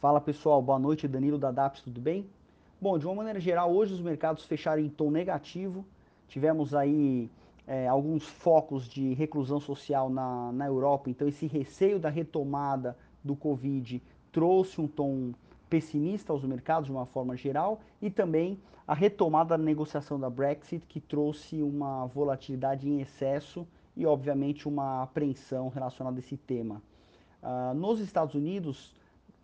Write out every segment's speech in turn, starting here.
Fala pessoal, boa noite, Danilo da DAPS, tudo bem? Bom, de uma maneira geral, hoje os mercados fecharam em tom negativo, tivemos aí é, alguns focos de reclusão social na, na Europa, então esse receio da retomada do Covid trouxe um tom pessimista aos mercados de uma forma geral e também a retomada da negociação da Brexit, que trouxe uma volatilidade em excesso e, obviamente, uma apreensão relacionada a esse tema. Uh, nos Estados Unidos,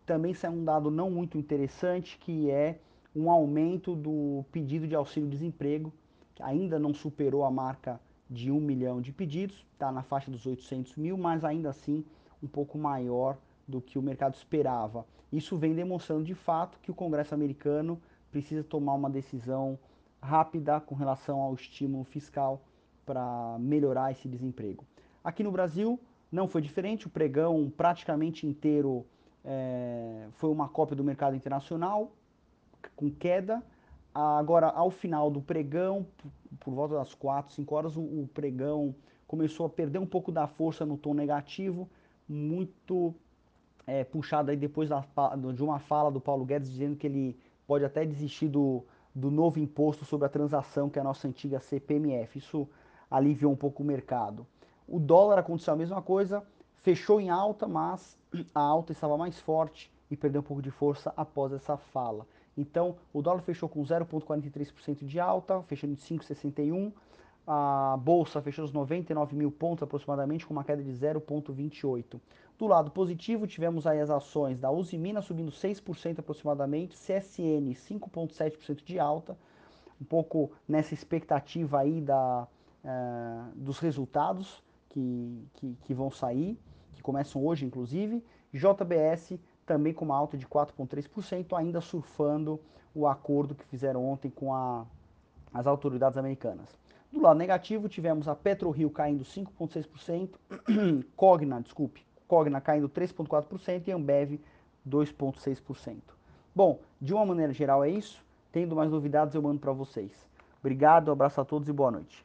também saiu um dado não muito interessante, que é um aumento do pedido de auxílio-desemprego, que ainda não superou a marca de 1 milhão de pedidos, está na faixa dos 800 mil, mas ainda assim um pouco maior do que o mercado esperava. Isso vem demonstrando de fato que o Congresso americano precisa tomar uma decisão rápida com relação ao estímulo fiscal para melhorar esse desemprego. Aqui no Brasil não foi diferente, o pregão praticamente inteiro é, foi uma cópia do mercado internacional, com queda. Agora, ao final do pregão, por volta das 4, 5 horas, o, o pregão começou a perder um pouco da força no tom negativo, muito é, puxado aí depois da, de uma fala do Paulo Guedes dizendo que ele pode até desistir do, do novo imposto sobre a transação, que é a nossa antiga CPMF. Isso aliviou um pouco o mercado. O dólar aconteceu a mesma coisa, fechou em alta, mas a alta estava mais forte e perdeu um pouco de força após essa fala. Então, o dólar fechou com 0,43% de alta, fechando em 5,61%. A bolsa fechou os 99 mil pontos aproximadamente, com uma queda de 0,28%. Do lado positivo, tivemos aí as ações da Uzi Minas subindo 6% aproximadamente, CSN 5,7% de alta, um pouco nessa expectativa aí da, uh, dos resultados que, que, que, vão sair, que começam hoje inclusive, JBS também com uma alta de 4,3%, ainda surfando o acordo que fizeram ontem com a, as autoridades americanas. Do lado negativo, tivemos a PetroRio caindo 5,6%, Cogna, desculpe, Cogna caindo 3,4% e Ambev 2,6%. Bom, de uma maneira geral é isso. Tendo mais novidades eu mando para vocês. Obrigado, abraço a todos e boa noite.